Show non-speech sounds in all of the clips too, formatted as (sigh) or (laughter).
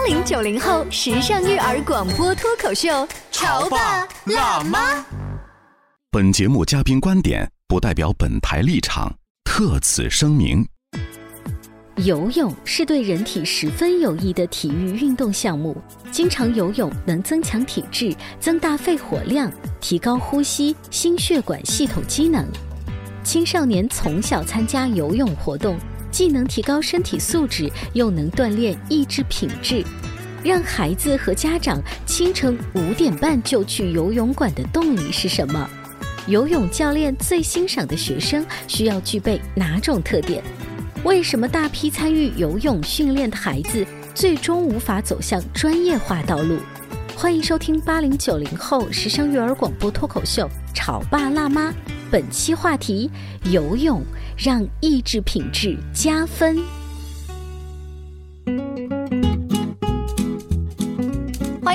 八零九零后时尚育儿广播脱口秀，潮爸辣妈。本节目嘉宾观点不代表本台立场，特此声明。游泳是对人体十分有益的体育运动项目，经常游泳能增强体质、增大肺活量、提高呼吸、心血管系统机能。青少年从小参加游泳活动，既能提高身体素质，又能锻炼意志品质。让孩子和家长清晨五点半就去游泳馆的动力是什么？游泳教练最欣赏的学生需要具备哪种特点？为什么大批参与游泳训练的孩子最终无法走向专业化道路？欢迎收听八零九零后时尚育儿广播脱口秀《潮爸辣妈》，本期话题：游泳让意志品质加分。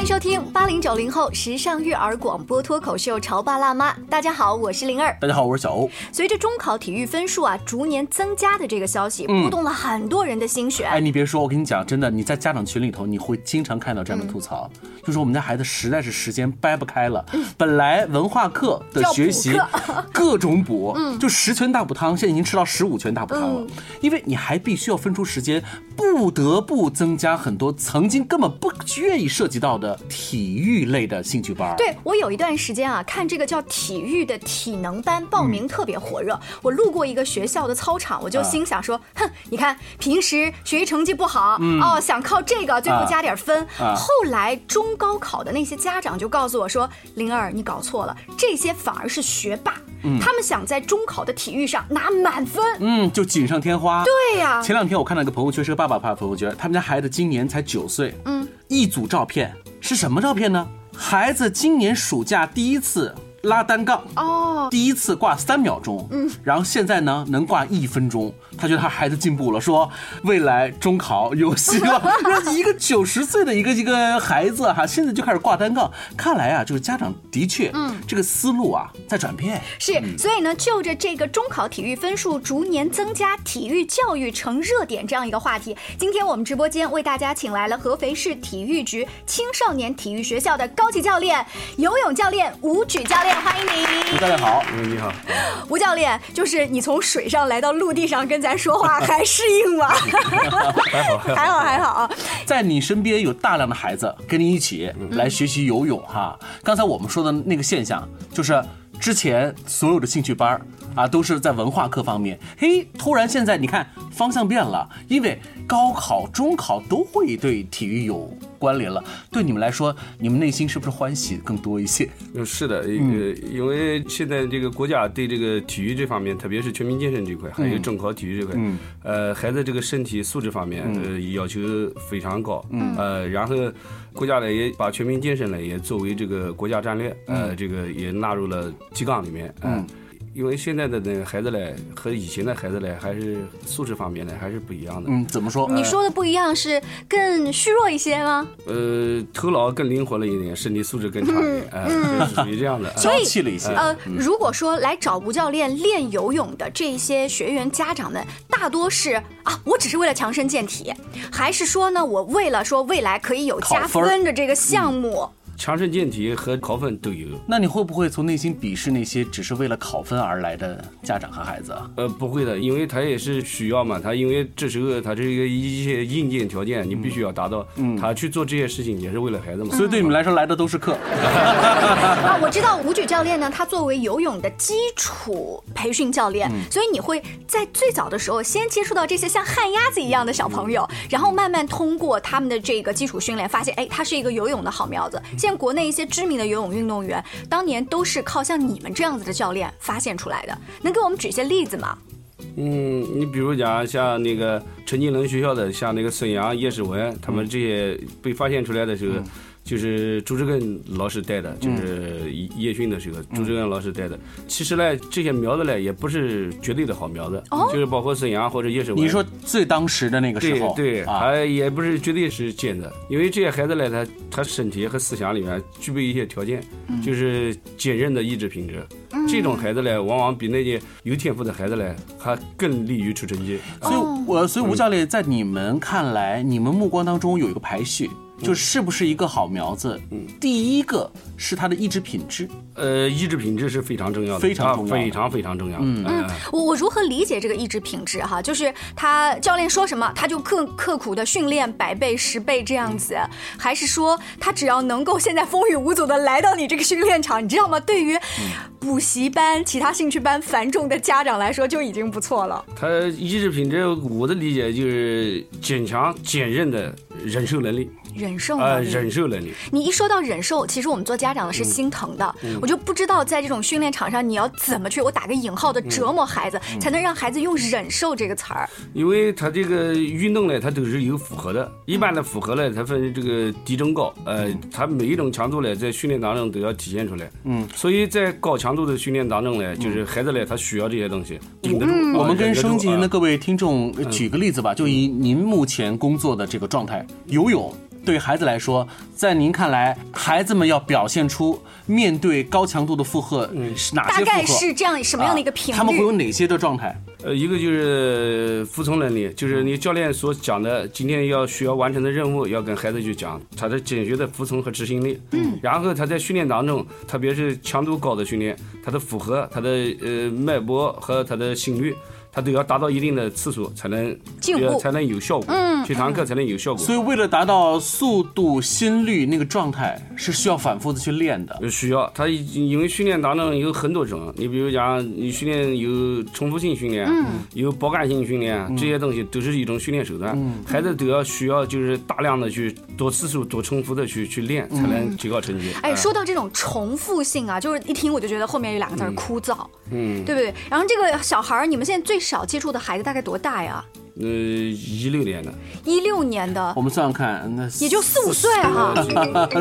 迎收听八零九零后时尚育儿广播脱口秀《潮爸辣妈》。大家好，我是灵儿。大家好，我是小欧。随着中考体育分数啊逐年增加的这个消息，波动了很多人的心弦。哎，你别说，我跟你讲，真的，你在家长群里头，你会经常看到这样的吐槽，就说我们家孩子实在是时间掰不开了。本来文化课的学习各种补，(laughs) 就十全大补汤，现在已经吃到十五全大补汤了。因为你还必须要分出时间，不得不增加很多曾经根本不愿意涉及到的。体育类的兴趣班，对我有一段时间啊，看这个叫体育的体能班报名特别火热。我路过一个学校的操场，我就心想说：哼，你看平时学习成绩不好哦，想靠这个最后加点分。后来中高考的那些家长就告诉我说：灵儿，你搞错了，这些反而是学霸，他们想在中考的体育上拿满分，嗯，就锦上添花。对呀，前两天我看到一个朋友圈，是个爸爸发的朋友圈，他们家孩子今年才九岁，嗯，一组照片。是什么照片呢？孩子今年暑假第一次。拉单杠哦，第一次挂三秒钟，嗯，然后现在呢能挂一分钟，他觉得他孩子进步了，说未来中考有希望。(laughs) 一个九十岁的一个一个孩子哈，现在就开始挂单杠，看来啊，就是家长的确，嗯，这个思路啊在转变。是，所以呢，就着这个中考体育分数逐年增加，体育教育成热点这样一个话题，今天我们直播间为大家请来了合肥市体育局青少年体育学校的高级教练、游泳教练吴举教练。欢迎您，吴教练好。嗯，你好，吴教练，就是你从水上来到陆地上跟咱说话，还适应吗？(laughs) 还好，还好，还好。在你身边有大量的孩子跟你一起来学习游泳哈。刚才我们说的那个现象，就是之前所有的兴趣班啊，都是在文化课方面。嘿，突然现在你看方向变了，因为高考、中考都会对体育有。关联了，对你们来说，你们内心是不是欢喜更多一些？嗯，是的，呃，因为现在这个国家对这个体育这方面，特别是全民健身这块，还有中考体育这块，嗯呃，孩子这个身体素质方面，呃，要求非常高，嗯呃，然后国家呢也把全民健身呢也作为这个国家战略，呃，这个也纳入了提纲里面，嗯。因为现在的那个孩子嘞，和以前的孩子嘞，还是素质方面呢，还是不一样的。嗯，怎么说？你说的不一样是更虚弱一些吗？呃，头脑更灵活了一点，身体素质更差一点，哎，属于这样的，娇气了一些。呃，如果说来找吴教练练游泳的这些学员家长们，大多是啊，我只是为了强身健体，还是说呢，我为了说未来可以有加分的这个项目？强身健体和考分都有，那你会不会从内心鄙视那些只是为了考分而来的家长和孩子？呃，不会的，因为他也是需要嘛，他因为这时候他这个一些硬件条件你必须要达到，嗯，他去做这些事情也是为了孩子嘛。所以对你们来说来的都是客。(laughs) 啊，我知道吴举教练呢，他作为游泳的基础培训教练，所以你会在最早的时候先接触到这些像旱鸭子一样的小朋友，然后慢慢通过他们的这个基础训练，发现哎，他是一个游泳的好苗子。现国内一些知名的游泳运动员，当年都是靠像你们这样子的教练发现出来的，能给我们举些例子吗？嗯，你比如讲像那个陈金龙学校的，像那个孙杨、叶诗文，他们这些被发现出来的时候。就是朱志根老师带的，就是叶训的时候，朱志根老师带的。其实呢，这些苗子呢，也不是绝对的好苗子，就是包括孙杨或者叶世文。你说最当时的那个时候，对对，还也不是绝对是尖的，因为这些孩子呢，他他身体和思想里面具备一些条件，就是坚韧的意志品质。这种孩子呢，往往比那些有天赋的孩子呢，还更利于出成绩。所以我所以吴教练在你们看来，你们目光当中有一个排序。就是不是一个好苗子？嗯，第一个是他的意志品质。呃，意志品质是非常重要的，非常重要，非常非常重要。嗯嗯，我我如何理解这个意志品质？哈，就是他教练说什么，他就刻刻苦的训练百倍十倍这样子，还是说他只要能够现在风雨无阻的来到你这个训练场，你知道吗？对于补习班、其他兴趣班繁重的家长来说，就已经不错了。他意志品质，我的理解就是坚强、坚韧的忍受能力。忍受能力，忍受能力。你一说到忍受，其实我们做家长的是心疼的。我就不知道在这种训练场上，你要怎么去，我打个引号的折磨孩子，才能让孩子用忍受这个词儿。因为他这个运动呢，它都是有负荷的。一般的负荷呢，它分这个低中高。呃，它每一种强度呢，在训练当中都要体现出来。嗯，所以在高强度的训练当中呢，就是孩子呢，他需要这些东西顶得住。我们跟收音机前的各位听众举个例子吧，就以您目前工作的这个状态，游泳。对孩子来说，在您看来，孩子们要表现出面对高强度的负荷，是哪些？大概是这样什么样的一个频率？他们会有哪些的状态？呃，一个就是服从能力，就是你教练所讲的，今天要需要完成的任务，要跟孩子去讲他的解决的服从和执行力。嗯。然后他在训练当中，特别是强度高的训练，他的负荷、他的呃脉搏和他的心率。他都要达到一定的次数才能进步，才能有效果。嗯，去堂课才能有效果。所以为了达到速度、心率那个状态，是需要反复的去练的。需要，他因为训练当中有很多种，你比如讲，你训练有重复性训练，有包干性训练，这些东西都是一种训练手段。孩子都要需要就是大量的去多次数、多重复的去去练，才能提高成绩。哎，说到这种重复性啊，就是一听我就觉得后面有两个字枯燥，嗯，对不对？然后这个小孩儿，你们现在最少接触的孩子大概多大呀？呃，一六年的，一六年的，我们算算看，那也就四五岁哈。(laughs)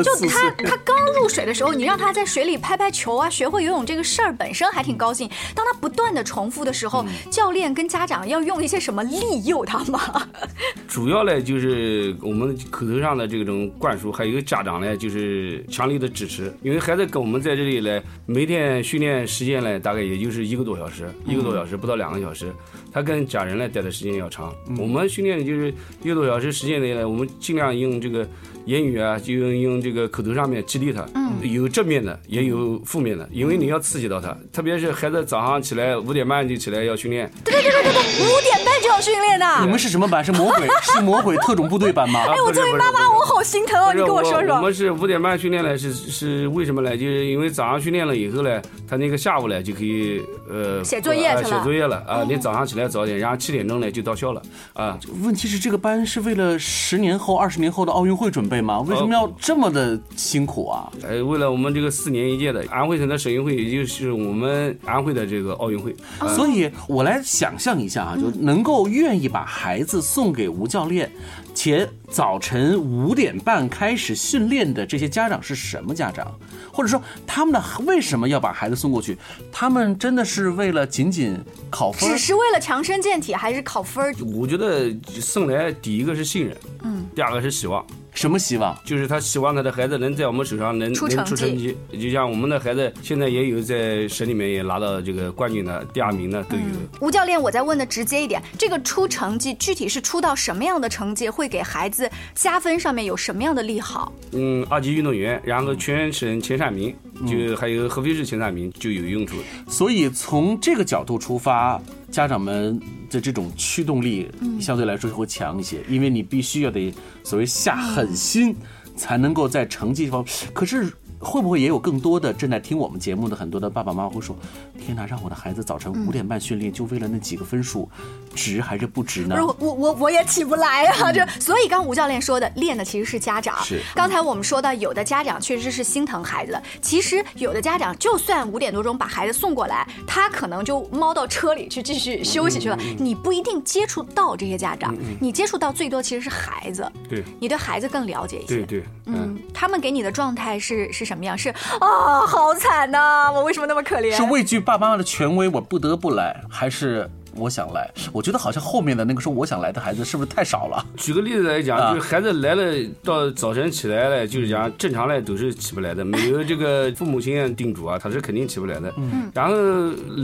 就他他刚入水的时候，你让他在水里拍拍球啊，学会游泳这个事儿本身还挺高兴。当他不断的重复的时候，教练跟家长要用一些什么利诱他吗？(laughs) 主要呢就是我们口头上的这种灌输，还有家长呢就是强力的支持。因为孩子跟我们在这里呢，每天训练时间呢大概也就是一个多小时，一个多小时不到两个小时。他跟家人呢待的时间要长，我们训练就是一个多小时时间内呢，我们尽量用这个。言语啊，就用用这个口头上面激励他，嗯，有正面的，也有负面的，因为你要刺激到他，特别是孩子早上起来五点半就起来要训练，对对对对对，五点半就要训练的。你们是什么班？是魔鬼？(laughs) 是魔鬼特种部队班吗？哎，我作为妈妈，我好心疼哦，你跟我说说。我们是五点半训练呢，是是为什么呢？就是因为早上训练了以后呢，他那个下午呢就可以呃写作业写作业了啊。你早上起来早点，然后七点钟呢就到校了啊。问题是这个班是为了十年后、二十年后的奥运会准备吗？为什么要？这么的辛苦啊！呃，为了我们这个四年一届的安徽省的省运会，也就是我们安徽的这个奥运会，所以我来想象一下啊，就能够愿意把孩子送给吴教练，且早晨五点半开始训练的这些家长是什么家长？或者说他们的为什么要把孩子送过去？他们真的是为了仅仅考分？只是为了强身健体，还是考分？我觉得送来第一个是信任，嗯，第二个是希望。什么希望？就是他希望他的孩子能在我们手上能能出成绩，就像我们的孩子现在也有在省里面也拿到这个冠军的第二名的都有。吴教练，我再问的直接一点，这个出成绩具体是出到什么样的成绩，会给孩子加分上面有什么样的利好？嗯，二级运动员，然后全省前三名，就还有合肥市前三名就有用处。所以从这个角度出发。家长们的这种驱动力相对来说会强一些，因为你必须要得所谓下狠心，才能够在成绩方。可是。会不会也有更多的正在听我们节目的很多的爸爸妈妈会说：“天哪，让我的孩子早晨五点半训练，就为了那几个分数，值还是不值呢？” (laughs) 我我我我也起不来啊！这所以刚吴教练说的，练的其实是家长。是。刚才我们说到，有的家长确实是心疼孩子，其实有的家长就算五点多钟把孩子送过来，他可能就猫到车里去继续休息去了。你不一定接触到这些家长，你接触到最多其实是孩子。对。你对孩子更了解一些。对对。嗯，他们给你的状态是是什么？样是啊？好惨呐！我为什么那么可怜？是畏惧爸爸妈妈的权威，我不得不来，还是我想来，我觉得好像后面的那个说我想来的孩子是不是太少了？举个例子来讲，啊就是孩子来了，到早晨起来了，就是讲正常来都是起不来的，没有这个父母亲叮嘱啊，他是肯定起不来的。嗯，然后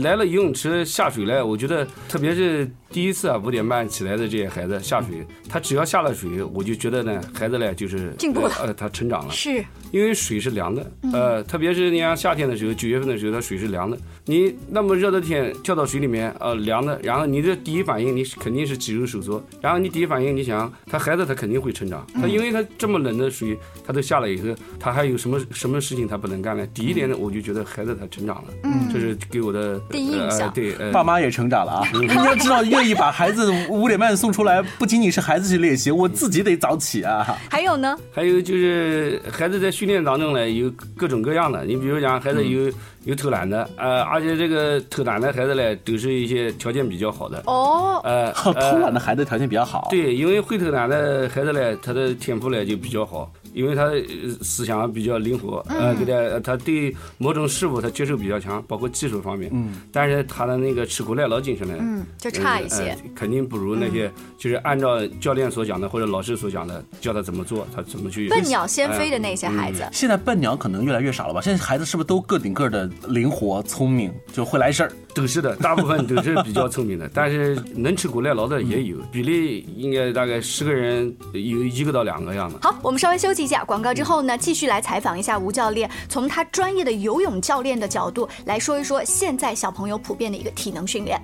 来了游泳池下水来，我觉得特别是第一次啊五点半起来的这些孩子下水，他只要下了水，我就觉得呢，孩子呢就是进步了呃，他成长了。是因为水是凉的，嗯呃，特别是你像夏天的时候，九月份的时候，它水是凉的。你那么热的天跳到水里面，呃，凉的，然后你的第一反应，你肯定是肌肉收缩，然后你第一反应，你想他孩子他肯定会成长，嗯他因为他这么冷的水，他都下来以后，他还有什么什么事情他不能干呢？第一点呢，我就觉得孩子他成长了，嗯，这是给我的第一印象呃、对，呃，爸妈也成长了啊！你要知道，愿意把孩子五点半送出来，不仅仅是孩子去练习，我自己得早起啊。还有呢，还有就是孩子在训练当中呢，有各种各样的。你比如讲，孩子有、有偷懒的，呃，而且这个偷懒的孩子呢，都是一些条件比较好的。哦，呃，(laughs) 偷懒的孩子条件比较好，对，因为会偷懒的孩子呢，他的天赋呢就比较好，因为他呃思想比较灵活，呃，给他他对某种事物他接受比较强，包括技术方面。嗯。但是他的那个吃苦耐劳精神呢，嗯，就差一些呃。肯定不如那些就是按照教练所讲的或者老师所讲的，教他怎么做，他怎么去笨鸟先飞的那些孩子，现在笨鸟可能越来越少了吧？现在孩子是不是都个顶个的灵活聪明，就会来事儿？都是的，大部分都是比较聪明的，(laughs) 但是能吃苦耐劳的也有，比例应该大概十个人有一个到两个样子。好，我们稍微休息一下，广告之后呢，继续来采访一下吴教练，从他专业的游泳教练的角度来说一说现在小朋友普遍的一个体能训练。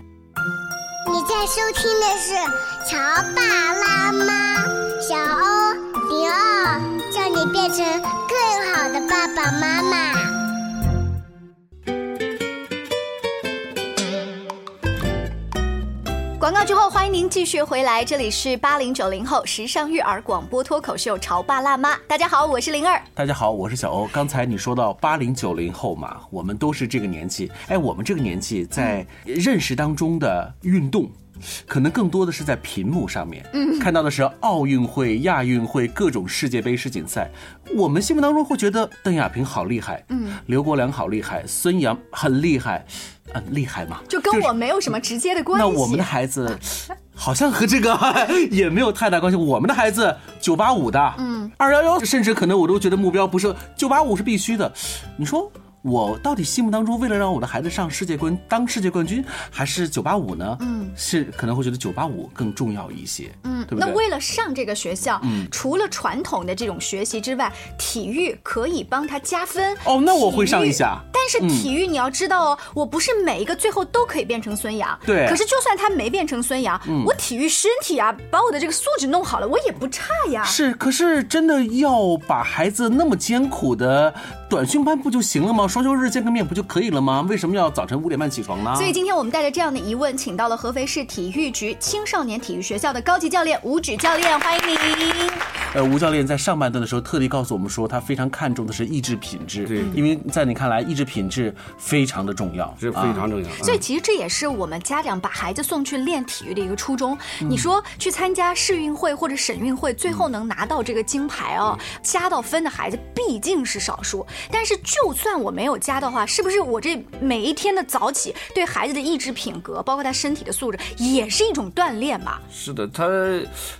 你在收听的是《乔爸拉妈》，小欧迪奥，叫你变成更好的爸爸妈妈。广告之后，欢迎您继续回来，这里是八零九零后时尚育儿广播脱口秀《潮爸辣妈》。大家好，我是灵儿。大家好，我是小欧。刚才你说到八零九零后嘛，我们都是这个年纪。哎，我们这个年纪在认识当中的运动。可能更多的是在屏幕上面，嗯，看到的是奥运会、亚运会各种世界杯世锦赛，我们心目当中会觉得邓亚萍好厉害，嗯，刘国梁好厉害，孙杨很厉害，嗯，厉害嘛，就跟我没有什么直接的关系。那我们的孩子好像和这个 (laughs) 也没有太大关系。我们的孩子九八五的，嗯，二幺幺，甚至可能我都觉得目标不是九八五是必须的。你说我到底心目当中为了让我的孩子上世界冠当世界冠军，还是九八五呢？嗯，是可能会觉得九八五更重要一些，嗯，对？那为了上这个学校，除了传统的这种学习之外，体育可以帮他加分。哦，那我会上一下。但是体育你要知道哦，我不是每一个最后都可以变成孙杨。对。可是就算他没变成孙杨，我体育身体啊，把我的这个素质弄好了，我也不差呀。是，可是真的要把孩子那么艰苦的短训班不就行了吗？双休日见个面不就可以了吗？为什么要早晨五点半起床呢？所以今天我们带着这样的疑问，请到了合肥市体育局青少年体育学校的高级教练吴举教练，欢迎您。呃，吴教练在上半段的时候特地告诉我们说，他非常看重的是意志品质。对，因为在你看来，意志品质非常的重要，是非常重要。啊、所以其实这也是我们家长把孩子送去练体育的一个初衷。嗯、你说去参加市运会或者省运会，最后能拿到这个金牌哦，嗯、加到分的孩子毕竟是少数。但是就算我没有加的话，是不是我这每一天的早起对孩子的意志品格，包括他身体的素质，也是一种锻炼嘛？是的，他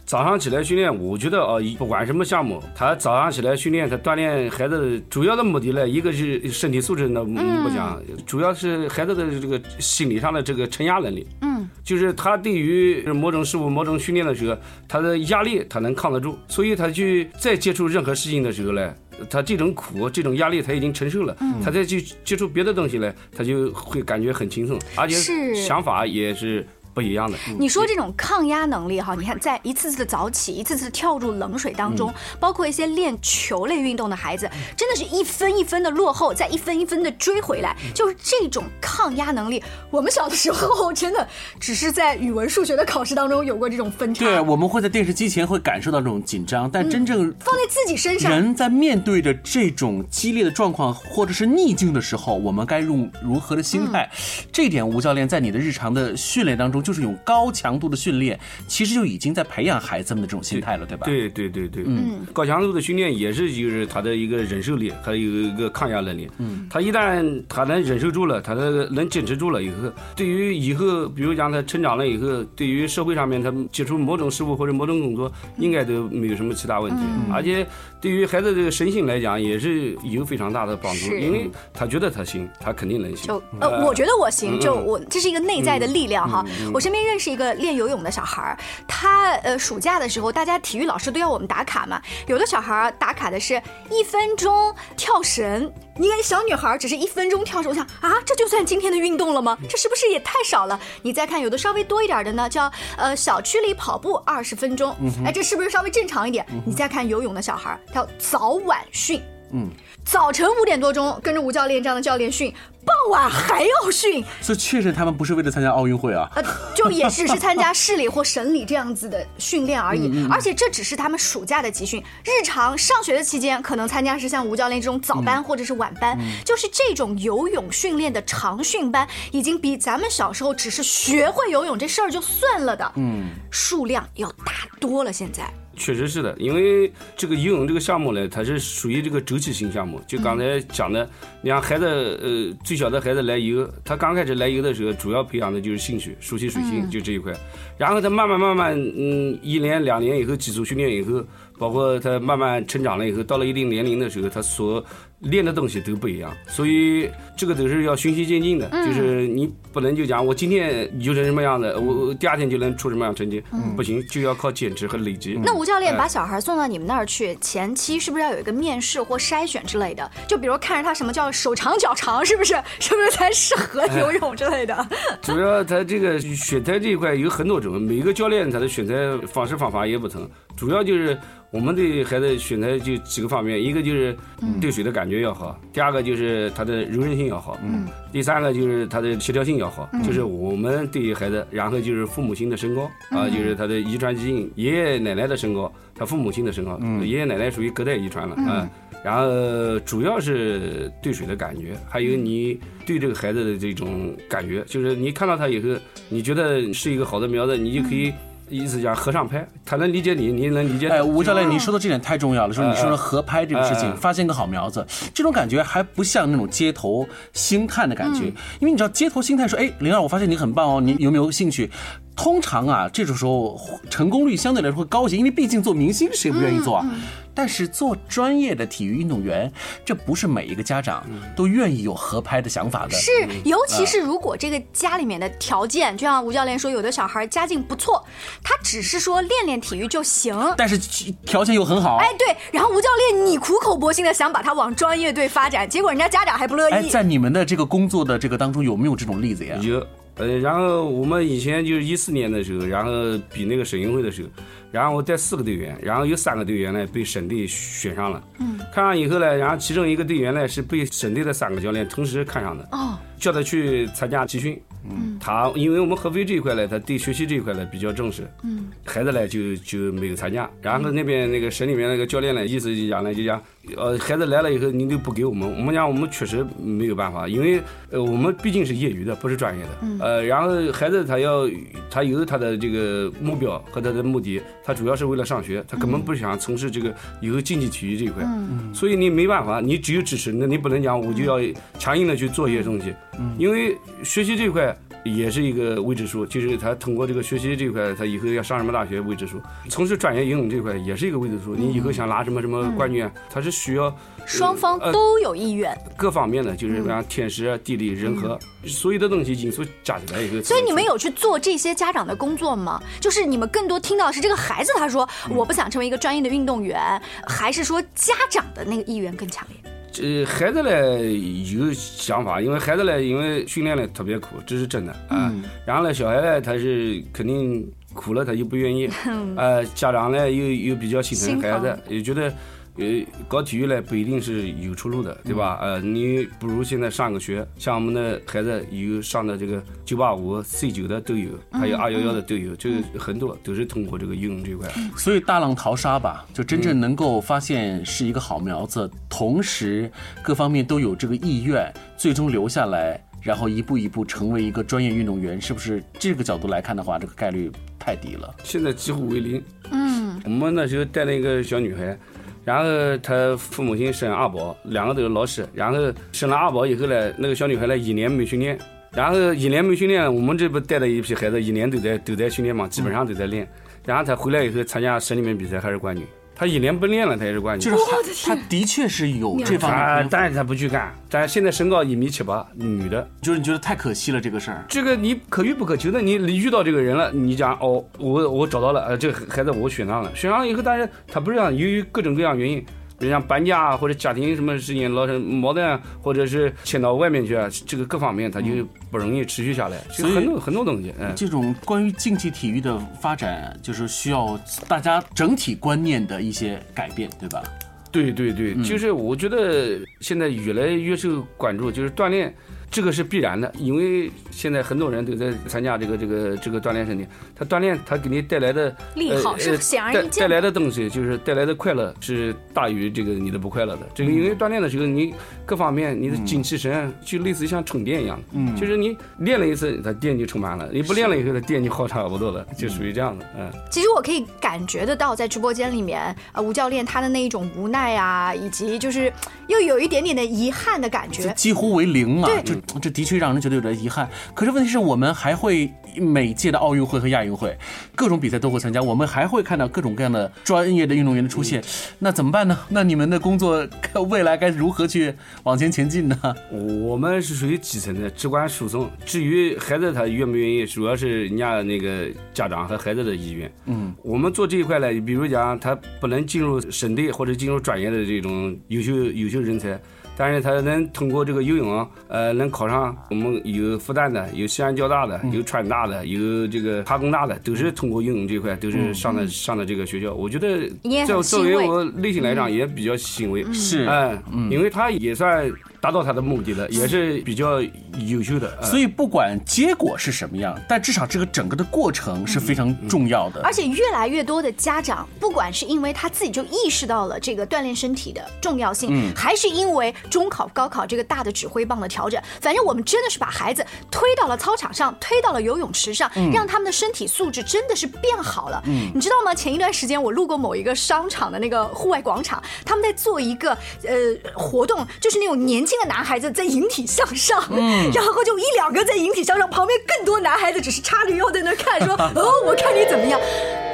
早上起来训练，我觉得啊，不管什么项目，他早上起来训练，他锻炼孩子主要的目的呢，一个是身体素质呢不讲，嗯、主要是孩子的这个心理上的这个承压能力。嗯，就是他对于某种事物、某种训练的时候，他的压力他能扛得住，所以他去再接触任何事情的时候呢。他这种苦、这种压力他已经承受了，嗯、他再去接触别的东西呢，他就会感觉很轻松，而且想法也是不一样的。你说这种抗压能力哈，你看在一次次的早起、一次次跳入冷水当中，嗯、包括一些练球类运动的孩子，真的是一分一分的落后，再一分一分的追回来，就是这种抗压能力。我们小的时候真的只是在语文、数学的考试当中有过这种分差。对，我们会在电视机前会感受到这种紧张，但真正、嗯、放在自己身上，人在面对着这种激烈的状况或者是逆境的时候，我们该用如何的心态？嗯、这一点，吴教练在你的日常的训练当中，就是用高强度的训练，其实就已经在培养孩子们的这种心态了，对吧？对对对对，嗯，高强度的训练也是就是他的一个忍受力，还有一个抗压能力。嗯，他一旦他能忍受住了，他能能坚持住了以后，对于以后，比如讲他成长了以后，对于社会上面他接触某种事物或者某种工作，应该都没有什么其他问题。而且对于孩子这个身心来讲，也是有非常大的帮助，因为他觉得他行，他肯定能行。就呃，我觉得我行，就我这是一个内在的力量哈。我身边认识一个练游泳的小孩儿，他呃暑假的时候，大家体育老师都要我们打卡嘛，有的小孩儿打卡的是一分钟跳绳。你看小女孩只是一分钟跳绳，我想啊，这就算今天的运动了吗？这是不是也太少了？你再看有的稍微多一点的呢，叫呃小区里跑步二十分钟，哎，这是不是稍微正常一点？你再看游泳的小孩，他要早晚训，嗯，早晨五点多钟跟着吴教练这样的教练训。傍晚还要训，所以确实他们不是为了参加奥运会啊，呃，就也只是参加市里或省里这样子的训练而已。而且这只是他们暑假的集训，日常上学的期间可能参加是像吴教练这种早班或者是晚班，就是这种游泳训练的长训班，已经比咱们小时候只是学会游泳这事儿就算了的，嗯，数量要大多了。现在。确实是的，因为这个游泳这个项目呢，它是属于这个周期性项目。就刚才讲的，你看孩子，呃，最小的孩子来游，他刚开始来游的时候，主要培养的就是兴趣，熟悉水性，就这一块。然后他慢慢慢慢，嗯，一年两年以后，基础训练以后。包括他慢慢成长了以后，到了一定年龄的时候，他所练的东西都不一样，所以这个都是要循序渐进的。就是你不能就讲我今天就成什么样的，我第二天就能出什么样成绩，不行，就要靠坚持和累积。那吴教练把小孩送到你们那儿去，前期是不是要有一个面试或筛选之类的？就比如看着他什么叫手长脚长，是不是 (laughs) 是不是才适合游泳之类的？(laughs) 主要他这个选材这一块有很多种，每个教练他的选材方式方法也不同，主要就是。我们对孩子选择就几个方面，一个就是对水的感觉要好，第二个就是他的柔韧性要好，嗯，第三个就是他的协调性要好，就是我们对于孩子，然后就是父母亲的身高啊，就是他的遗传基因，爷爷奶奶的身高，他父母亲的身高，爷爷奶奶属于隔代遗传了啊，然后主要是对水的感觉，还有你对这个孩子的这种感觉，就是你看到他以后，你觉得是一个好的苗子，你就可以。意思讲合上拍，他能理解你，你能理解。哎，吴教练，你说的这点太重要了。说你说的合拍这个事情，发现个好苗子，这种感觉还不像那种街头星探的感觉，因为你知道街头星探说，哎，灵儿，我发现你很棒哦，你有没有兴趣？通常啊，这种时候成功率相对来说会高一些，因为毕竟做明星谁不愿意做啊？但是做专业的体育运动员，这不是每一个家长都愿意有合拍的想法的。是，尤其是如果这个家里面的条件，就像吴教练说，有的小孩家境不错，他只是说练练体育就行，但是条件又很好。哎，对，然后吴教练你苦口婆心的想把他往专业队发展，结果人家家长还不乐意。哎，在你们的这个工作的这个当中，有没有这种例子呀？有。呃，然后我们以前就是一四年的时候，然后比那个省运会的时候，然后我带四个队员，然后有三个队员呢被省队选上了。嗯，看上以后呢，然后其中一个队员呢是被省队的三个教练同时看上的。哦，叫他去参加集训。嗯，他因为我们合肥这一块呢，他对学习这一块呢比较重视。嗯，孩子呢就就没有参加。然后那边那个省里面那个教练呢，意思就讲呢，就讲，呃，孩子来了以后，你都不给我们，我们讲我们确实没有办法，因为呃，我们毕竟是业余的，不是专业的。嗯。呃，然后孩子他要他有他的这个目标和他的目的，他主要是为了上学，他根本不想从事这个以后竞技体育这一块。嗯。所以你没办法，你只有支持，那你不能讲我就要强硬的去做一些东西。嗯。因为学习这一块。也是一个未知数，就是他通过这个学习这块，他以后要上什么大学未知数。从事专业游泳这块也是一个未知数，你以后想拿什么什么冠军，他是需要双方都有意愿，各方面的就是像天时、地利、人和，所有的东西因素加起来一个。所以你们有去做这些家长的工作吗？就是你们更多听到是这个孩子他说我不想成为一个专业的运动员，还是说家长的那个意愿更强烈？呃，孩子呢有想法，因为孩子呢，因为训练呢特别苦，这是真的啊。然后呢，小孩呢，他是肯定苦了，他又不愿意。(laughs) 呃，家长呢又又比较心疼孩子，也觉得。呃，搞体育呢不一定是有出路的，对吧？呃，你不如现在上个学，像我们的孩子有上的这个九八五、C 九的都有，还有二幺幺的都有，这个很多都是通过这个游泳这块。所以大浪淘沙吧，就真正能够发现是一个好苗子，同时各方面都有这个意愿，最终留下来。然后一步一步成为一个专业运动员，是不是这个角度来看的话，这个概率太低了？现在几乎为零。嗯，我们那时候带了一个小女孩，然后他父母亲生二宝，两个都是老师，然后生了二宝以后呢，那个小女孩呢一年没训练，然后一年没训练，我们这不带了一批孩子，一年都在都在训练嘛，基本上都在练，然后她回来以后参加省里面比赛还是冠军。他一年不练了，他也是冠军。就是他的确是有这方面，但是他不去干。但现在身高一米七八，女的，就是你觉得太可惜了这个事儿。这个你可遇不可求的，你遇到这个人了，你讲哦，我我找到了，呃，这个孩子我选上了，选上了以后，但是他不是这样由于各种各样原因。比如像搬家啊，或者家庭什么事情老是矛盾，或者是迁到外面去啊，这个各方面它就不容易持续下来。所以很多很多东西，嗯，这种关于竞技体育的发展，就是需要大家整体观念的一些改变，对吧？对对对，就是我觉得现在越来越受关注，就是锻炼。这个是必然的，因为现在很多人都在参加这个这个这个锻炼身体。他锻炼，他给你带来的利好是显而易见。带来的东西就是带来的快乐是大于这个你的不快乐的。这个因为锻炼的时候，你各方面你的精气神就类似于像充电一样，嗯，就是你练了一次，它电就充满了；你不练了以后，它电就耗差不多了，就属于这样的。嗯，其实我可以感觉得到，在直播间里面，呃，吴教练他的那一种无奈啊，以及就是又有一点点的遗憾的感觉，几乎为零啊，就。这的确让人觉得有点遗憾。可是问题是我们还会每届的奥运会和亚运会，各种比赛都会参加，我们还会看到各种各样的专业的运动员的出现。那怎么办呢？那你们的工作 (laughs) 未来该如何去往前前进呢？我们是属于基层的，只管输送。至于孩子他愿不愿意，主要是人家那个家长和孩子的意愿。嗯，我们做这一块呢，比如讲他不能进入省队或者进入专业的这种优秀优秀人才。但是他能通过这个游泳，呃，能考上我们有复旦的，有西安交大的，有川大的，有这个哈工大的，都是通过游泳这块都是上的上的这个学校。我觉得作作为我内心来讲也比较欣慰，是，嗯，因为他也算。达到他的目的了，也是比较优秀的。所以不管结果是什么样，但至少这个整个的过程是非常重要的。而且越来越多的家长，不管是因为他自己就意识到了这个锻炼身体的重要性，还是因为中考、高考这个大的指挥棒的调整，反正我们真的是把孩子推到了操场上，推到了游泳池上，让他们的身体素质真的是变好了。你知道吗？前一段时间我路过某一个商场的那个户外广场，他们在做一个呃活动，就是那种年。轻的男孩子在引体向上，嗯，(laughs) 然后就一两个在引体向上，旁边更多男孩子只是叉着腰在那看，说 (laughs) 哦，我看你怎么样。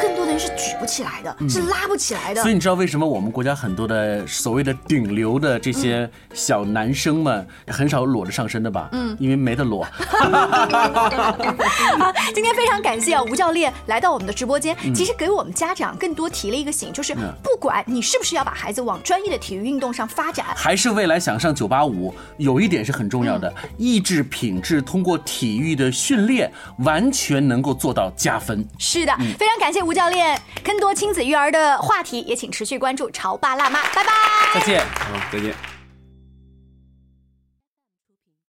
更多的人是举不起来的，是拉不起来的。所以你知道为什么我们国家很多的所谓的顶流的这些小男生们很少裸着上身的吧？嗯，因为没得裸。好，(laughs) 今天非常感谢啊吴教练来到我们的直播间，其实给我们家长更多提了一个醒，就是不管你是不是要把孩子往专业的体育运动上发展，还是未来想上九八。五有一点是很重要的，意志品质通过体育的训练完全能够做到加分。是的，非常感谢吴教更多亲子育儿的话题，也请持续关注《潮爸辣妈》。拜拜，再见，好，再见。